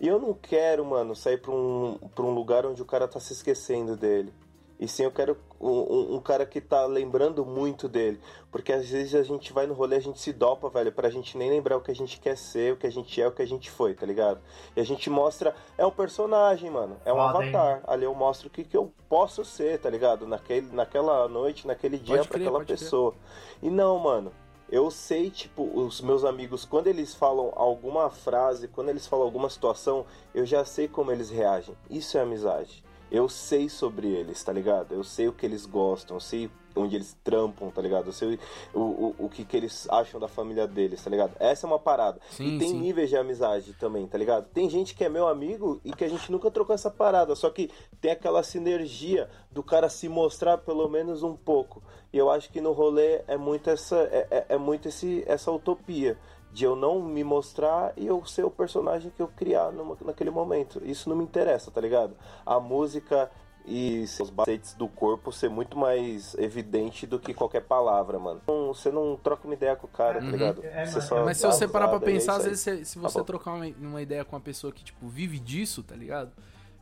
E eu não quero, mano, sair pra um, pra um lugar onde o cara tá se esquecendo dele. E sim, eu quero um, um- cara que tá lembrando muito dele. Porque às vezes a gente vai no rolê, a gente se dopa, velho, pra gente nem lembrar o que a gente quer ser, o que a gente é, o que a gente foi, tá ligado? E a gente mostra. É um personagem, mano. É um Foda, hein? avatar. Ali eu mostro o que, que eu posso ser, tá ligado? Naquele, naquela noite, naquele dia Pode pra crer, aquela pode crer. pessoa. E não, mano. Eu sei, tipo, os meus amigos, quando eles falam alguma frase, quando eles falam alguma situação, eu já sei como eles reagem. Isso é amizade. Eu sei sobre eles, tá ligado? Eu sei o que eles gostam, eu sei onde eles trampam, tá ligado? Eu sei o, o, o que, que eles acham da família deles, tá ligado? Essa é uma parada. Sim, e tem sim. níveis de amizade também, tá ligado? Tem gente que é meu amigo e que a gente nunca trocou essa parada, só que tem aquela sinergia do cara se mostrar pelo menos um pouco. E eu acho que no rolê é muito essa, é, é- é muito esse, essa utopia de eu não me mostrar e eu ser o personagem que eu criar numa- naquele momento. Isso não me interessa, tá ligado? A música e seus bacetes do corpo ser muito mais evidente do que qualquer palavra, mano. Não- Você não troca uma ideia com o cara, tá Uhum. ligado? É, só Mas se você parar pra é pensar, às isso aí. vezes se, se você bom. trocar uma, uma ideia com uma pessoa que, tipo, vive disso, tá ligado?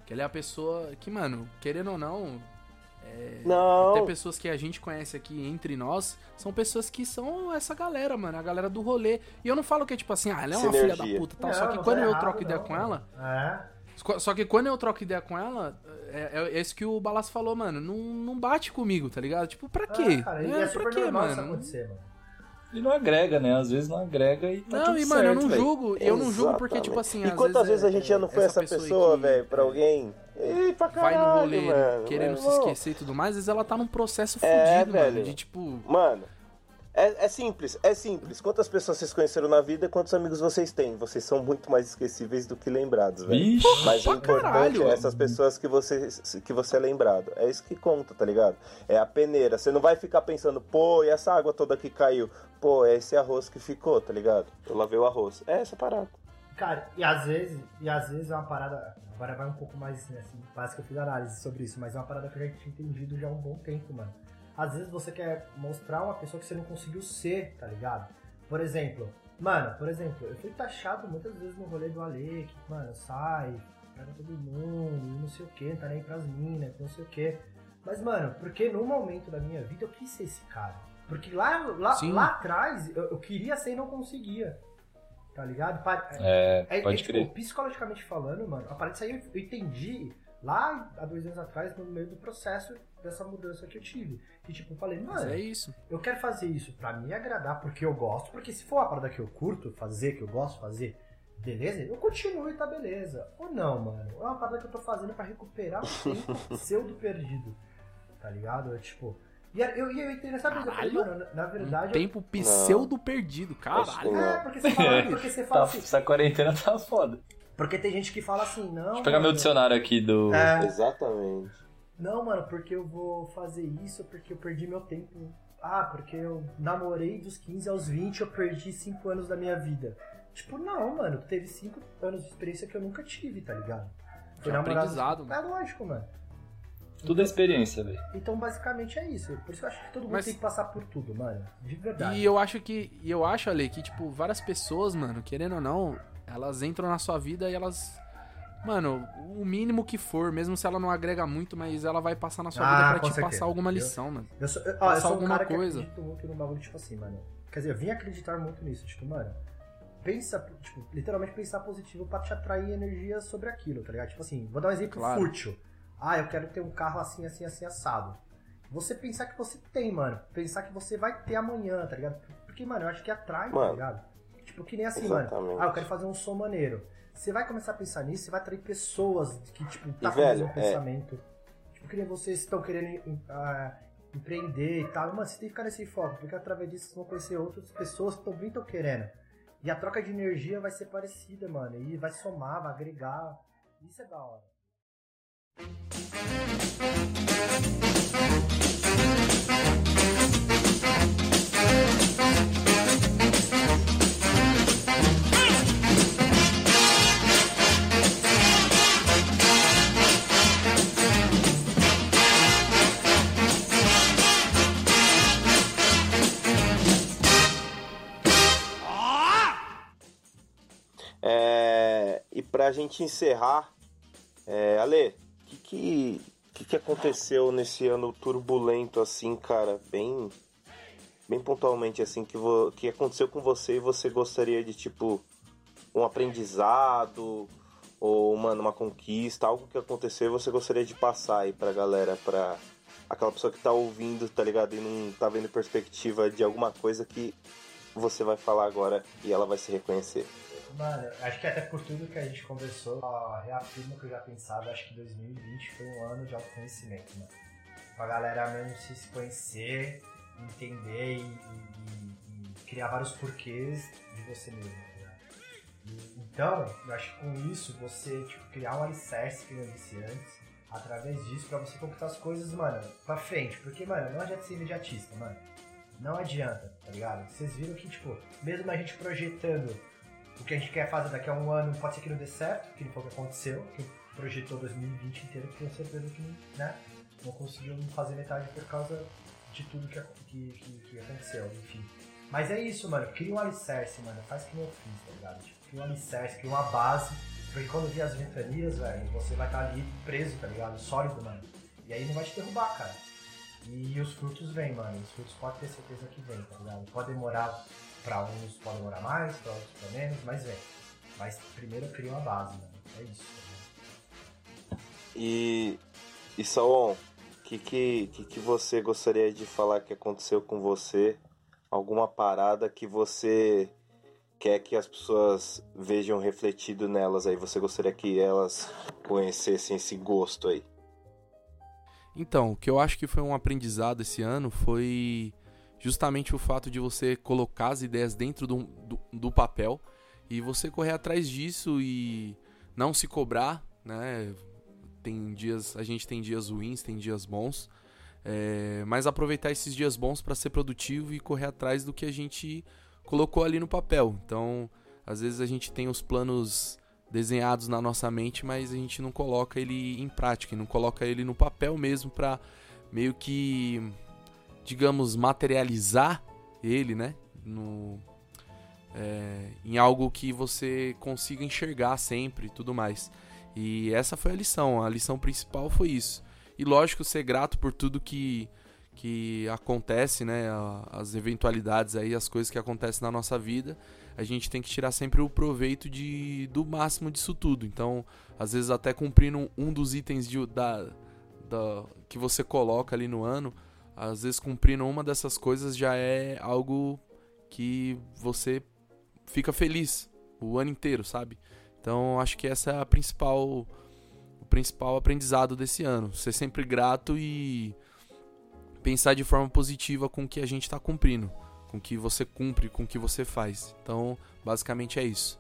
Que ela é a pessoa que, mano, querendo ou não, Não, até pessoas que a gente conhece aqui entre nós, são pessoas que são essa galera, mano, a galera do rolê. E eu não falo que é tipo assim, ah, ela é uma filha Sinergia. da puta e tal. Não, só que quando tá eu errado, troco ideia não, com mano. ela, É. só que quando eu troco ideia com ela, é, é, é isso que o Balaço falou, mano, não, não bate comigo, tá ligado? Tipo, pra quê? É, cara, É, é super pra quê, mano? acontecer, mano. E não agrega, né? Às vezes não agrega e tá Não, tudo e mano, eu não velho. julgo, eu não julgo porque, Exatamente. tipo assim, E quantas vezes é- a gente já não foi essa, pessoa, velho, pra é, alguém? Ih, pra vai caralho, no rolê mano. querendo Meu se esquecer e tudo mais, às vezes ela tá num processo É, fudido, mano. velho. De tipo. Mano, É, é, simples, é simples. Quantas pessoas vocês conheceram na vida e quantos amigos vocês têm? Vocês são muito mais esquecíveis do que lembrados, velho. Mas o importante caralho. é essas pessoas que você, que você é lembrado. É isso que conta, tá ligado? É a peneira. Você não vai ficar pensando, pô, e essa água toda que caiu? Pô, é esse arroz que ficou, tá ligado? Eu lavei o arroz. É essa parada. Cara, e às vezes, e às vezes é uma parada. Agora vai um pouco mais né, assim, parece que eu fiz análise sobre isso, mas é uma parada que eu já tinha entendido já há um bom tempo, mano às vezes você quer mostrar uma pessoa que você não conseguiu ser, tá ligado? Por exemplo, mano, por exemplo, eu fui taxado muitas vezes no rolê do Ale, que, mano, sai, pega todo mundo, não sei o que, tá nem pras minas, não sei o que. Mas, mano, porque no momento da minha vida eu quis ser esse cara. Porque lá, lá, lá atrás eu, eu, queria ser e não conseguia. Tá ligado? É, é pode é, tipo, crer. Psicologicamente falando, mano, a partir disso aí eu entendi lá há dois anos atrás, no meio do processo dessa mudança que eu tive. E tipo, eu falei, mano, é isso. eu quero fazer isso para me agradar, porque eu gosto, porque se for a parada que eu curto fazer, que eu gosto de fazer, beleza, eu continuo e tá beleza. Ou não, mano, é uma parada que eu tô fazendo para recuperar o tempo pseudo perdido, tá ligado? Eu, tipo, e eu, eu entrei nessa brisa, falei, mano, na verdade. Um tempo pseudo não. perdido, caralho. É, porque você fala, porque você fala tá, assim. Essa quarentena tá foda. Porque tem gente que fala assim, não. Deixa eu pegar mano, meu dicionário aqui do. É, Exatamente. Não, mano, porque eu vou fazer isso, porque eu perdi meu tempo. Ah, porque eu namorei dos 15 aos 20, eu perdi 5 anos da minha vida. Tipo, não, mano, teve 5 anos de experiência que eu nunca tive, tá ligado? Foi é aprendizado, mano. É lógico, mano. Tudo então, é experiência, velho. Então, basicamente é isso. Por isso que eu acho que todo mundo Mas... tem que passar por tudo, mano. De verdade. E eu acho que. E eu acho, Ale, que, tipo, várias pessoas, mano, querendo ou não, elas entram na sua vida e elas. Mano, o mínimo que for, mesmo se ela não agrega muito, mas ela vai passar na sua ah, vida pra te certeza. passar alguma lição, eu, mano. Eu sou, eu, ó, eu sou alguma um cara coisa. que acredito muito no bagulho, tipo assim, mano. Quer dizer, eu vim acreditar muito nisso, tipo, mano. Pensa, tipo, literalmente pensar positivo pra te atrair energia sobre aquilo, tá ligado? Tipo assim, vou dar um exemplo claro. fútil. Ah, eu quero ter um carro assim, assim, assim, assado. Você pensar que você tem, mano. Pensar que você vai ter amanhã, tá ligado? Porque, mano, eu acho que atrai, tá mano. tá ligado? Tipo, que nem assim, Exatamente. mano. Ah, eu quero fazer um som maneiro. Você vai começar a pensar nisso, você vai atrair pessoas que, tipo, tá com o mesmo é... pensamento. Tipo, que nem vocês estão querendo uh, empreender e tal. Mano, você tem que ficar nesse foco, porque através disso vocês vão conhecer outras pessoas que também estão querendo. E a troca de energia vai ser parecida, mano. E vai somar, vai agregar. Isso é da hora. Pra gente encerrar, é, Ale, o que, que, que, que aconteceu nesse ano turbulento, assim, cara, bem bem pontualmente, assim, que, vo, que aconteceu com você e você gostaria de, tipo, um aprendizado ou, mano, uma conquista, algo que aconteceu e você gostaria de passar aí pra galera, pra aquela pessoa que tá ouvindo, tá ligado? E não tá vendo perspectiva de alguma coisa que você vai falar agora e ela vai se reconhecer. Mano, acho que até por tudo que a gente conversou, reafirmo que eu já pensava, acho que 2020 foi um ano de autoconhecimento, mano. Pra galera mesmo se conhecer, entender e, e, e criar vários porquês de você mesmo, tá Então, eu acho que com isso, você, tipo, criar um alicerce, que eu disse antes, através disso, pra você conquistar as coisas, mano, pra frente. Porque, mano, não adianta ser imediatista, mano. Não adianta, tá ligado? Vocês viram que, tipo, mesmo a gente projetando o que a gente quer fazer daqui a um ano pode ser que não dê certo, que não foi o que aconteceu, que projetou 2020 inteiro, tenho certeza que né, não conseguiu fazer metade por causa de tudo que, que, que, que aconteceu, enfim. Mas é isso, mano, cria um alicerce, mano, faz que eu fiz, tá ligado? Tipo, cria um alicerce, cria uma base, porque quando vier as ventanias, velho, você vai estar tá ali preso, tá ligado? Sólido, mano. E aí não vai te derrubar, cara. E os frutos vêm, mano. Os frutos pode ter certeza que vem, tá ligado? Pode demorar para uns pode demorar mais, para outros para menos, mas vem. Mas primeiro cria uma base, né? É isso. Né? E, e Saon, o que, que, que, que você gostaria de falar que aconteceu com você? Alguma parada que você quer que as pessoas vejam refletido nelas aí? Você gostaria que elas conhecessem esse gosto aí? Então, o que eu acho que foi um aprendizado esse ano foi justamente o fato de você colocar as ideias dentro do, do, do papel e você correr atrás disso e não se cobrar, né? Tem dias, a gente tem dias ruins, tem dias bons, é, mas aproveitar esses dias bons para ser produtivo e correr atrás do que a gente colocou ali no papel. Então, às vezes a gente tem os planos desenhados na nossa mente, mas a gente não coloca ele em prática, não coloca ele no papel mesmo para meio que, digamos, materializar ele, né? No, é, em algo que você consiga enxergar sempre e tudo mais. E essa foi a lição, a lição principal foi isso. E lógico, ser grato por tudo que, que acontece, né? As eventualidades aí, as coisas que acontecem na nossa vida a gente tem que tirar sempre o proveito de, do máximo disso tudo. Então, às vezes até cumprindo um dos itens de, da, da, que você coloca ali no ano, às vezes cumprindo uma dessas coisas já é algo que você fica feliz o ano inteiro, sabe? Então, acho que essa é a principal o principal aprendizado desse ano, ser sempre grato e pensar de forma positiva com o que a gente está cumprindo com que você cumpre, com que você faz. Então, basicamente é isso.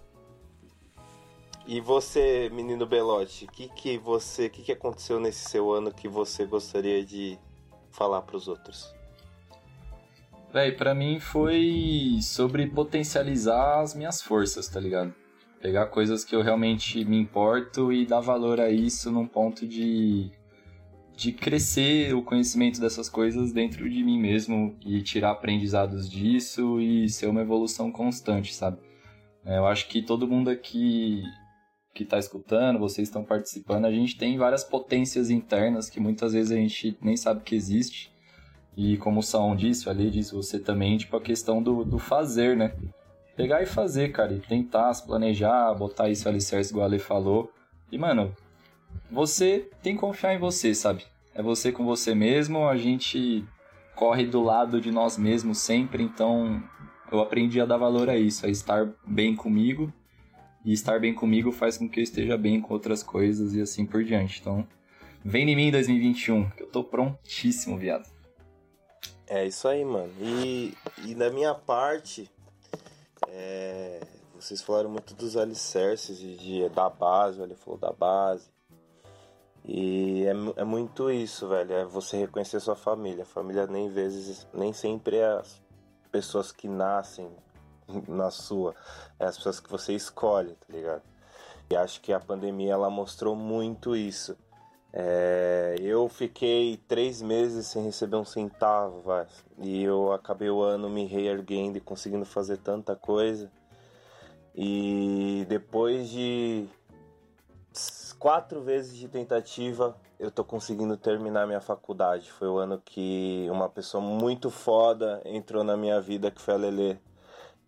E você, menino Belote, o que que você, que que aconteceu nesse seu ano que você gostaria de falar para os outros? Véi, para mim foi sobre potencializar as minhas forças, tá ligado? Pegar coisas que eu realmente me importo e dar valor a isso num ponto de de crescer o conhecimento dessas coisas dentro de mim mesmo e tirar aprendizados disso e ser uma evolução constante, sabe? É, eu acho que todo mundo aqui que está escutando, vocês estão participando, a gente tem várias potências internas que muitas vezes a gente nem sabe que existe. E como o Saon disse, ali disse você também, tipo, a questão do, do fazer, né? Pegar e fazer, cara, e tentar se planejar, botar isso alicerce igual a Ale falou. E, mano, você tem que confiar em você, sabe? É você com você mesmo, a gente corre do lado de nós mesmos sempre, então eu aprendi a dar valor a isso, a estar bem comigo. E estar bem comigo faz com que eu esteja bem com outras coisas e assim por diante. Então, vem em mim 2021, que eu tô prontíssimo, viado. É isso aí, mano. E, e da minha parte, é, vocês falaram muito dos alicerces de, de, da base, ele falou da base. E é, é muito isso, velho. É você reconhecer sua família. A família nem vezes, nem sempre é as pessoas que nascem na sua, é as pessoas que você escolhe, tá ligado? E acho que a pandemia ela mostrou muito isso. É, eu fiquei três meses sem receber um centavo, vai, e eu acabei o ano me reerguendo e conseguindo fazer tanta coisa. E depois de quatro vezes de tentativa, eu tô conseguindo terminar minha faculdade. Foi o ano que uma pessoa muito foda entrou na minha vida, que foi a Lele.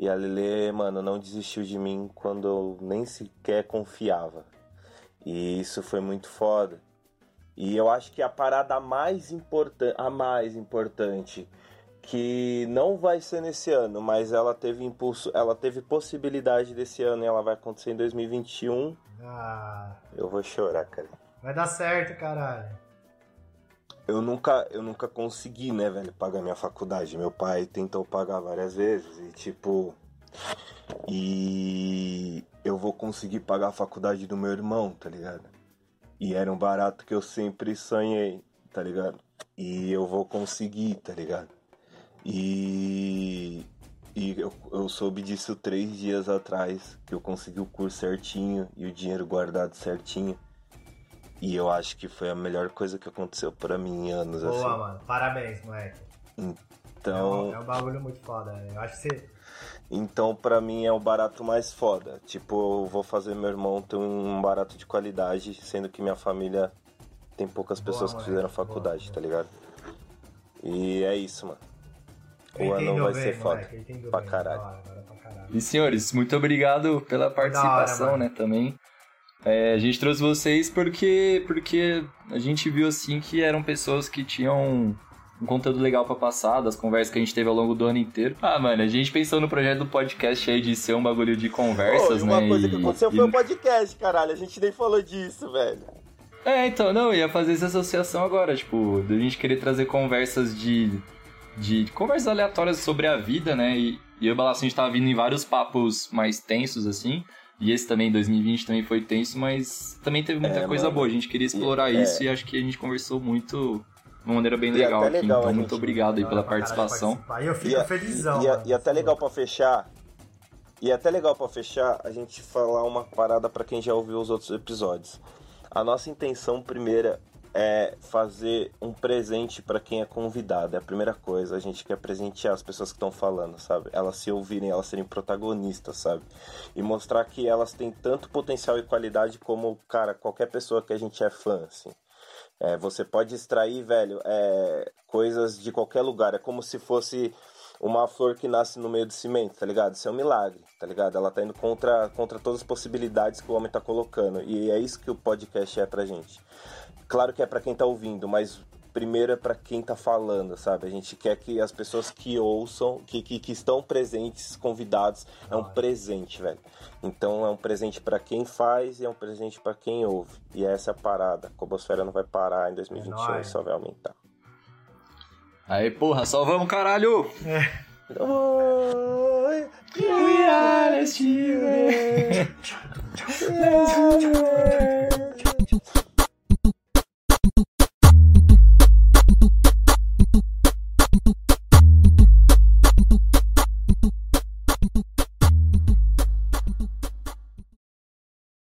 E a Lele, mano, não desistiu de mim quando eu nem sequer confiava. E isso foi muito foda. E eu acho que a parada mais importante, a mais importante, que não vai ser nesse ano, mas ela teve impulso, ela teve possibilidade desse ano e ela vai acontecer em 2021 ah. Eu vou chorar, cara. Vai dar certo, caralho. Eu nunca, eu nunca consegui, né, velho, pagar minha faculdade. Meu pai tentou pagar várias vezes e tipo. E eu vou conseguir pagar a faculdade do meu irmão, tá ligado? E era um barato que eu sempre sonhei, tá ligado? E eu vou conseguir, tá ligado? E e eu, eu soube disso três dias atrás, que eu consegui o curso certinho e o dinheiro guardado certinho. E eu acho que foi a melhor coisa que aconteceu para mim em anos, Boa, assim. Boa, mano. Parabéns, moleque. Então... É um, é um bagulho muito foda, né? Eu acho que você... Então, para mim, é o barato mais foda. Tipo, eu vou fazer meu irmão ter um barato de qualidade, sendo que minha família tem poucas pessoas Boa, que fizeram faculdade, boa, tá ligado? E é isso, mano. O ano vai bem, ser foda. Pra caralho. E senhores, muito obrigado pela participação, hora, né, também. É, a gente trouxe vocês porque, porque a gente viu assim que eram pessoas que tinham um conteúdo legal para passar, das conversas que a gente teve ao longo do ano inteiro. Ah, mano, a gente pensou no projeto do podcast aí de ser um bagulho de conversas, Pô, né? Uma coisa e, que aconteceu e... foi o podcast, caralho. A gente nem falou disso, velho. É, então, não, ia fazer essa associação agora, tipo, da gente querer trazer conversas de de conversas aleatórias sobre a vida, né? E, e eu e o Balacinho a gente tava vindo em vários papos mais tensos, assim. E esse também, 2020, também foi tenso, mas também teve muita É, coisa mano. boa. A gente queria explorar E- isso e acho que a gente conversou muito de uma maneira bem E legal aqui. legal, então, a muito gente- obrigado aí pela participação. E eu fico E, é- felizão. e, é- e até legal pra fechar. E até legal pra fechar a gente falar uma parada pra quem já ouviu os outros episódios. A nossa intenção primeira é fazer um presente pra quem é convidado. É a primeira coisa. A gente quer presentear as pessoas que estão falando, sabe? Elas se ouvirem, elas serem protagonistas, sabe? E mostrar que elas têm tanto potencial e qualidade como, cara, qualquer pessoa que a gente é fã, assim. É, você pode extrair, velho, é, coisas de qualquer lugar. É como se fosse uma flor que nasce no meio do cimento, tá ligado? Isso é um milagre, tá ligado? Ela tá indo contra, contra todas as possibilidades que o homem tá colocando. E é isso que o podcast é pra gente. Claro que é pra quem tá ouvindo, mas primeiro é pra quem tá falando, sabe? A gente quer que as pessoas que ouçam, que, que, que estão presentes, convidados, é um presente, velho. Então é um presente pra quem faz e é um presente pra quem ouve. E essa é a parada. A Cobosfera não vai parar em 2021, É só vai aumentar. Aí, porra, só vamos, caralho! Oi, We are the children.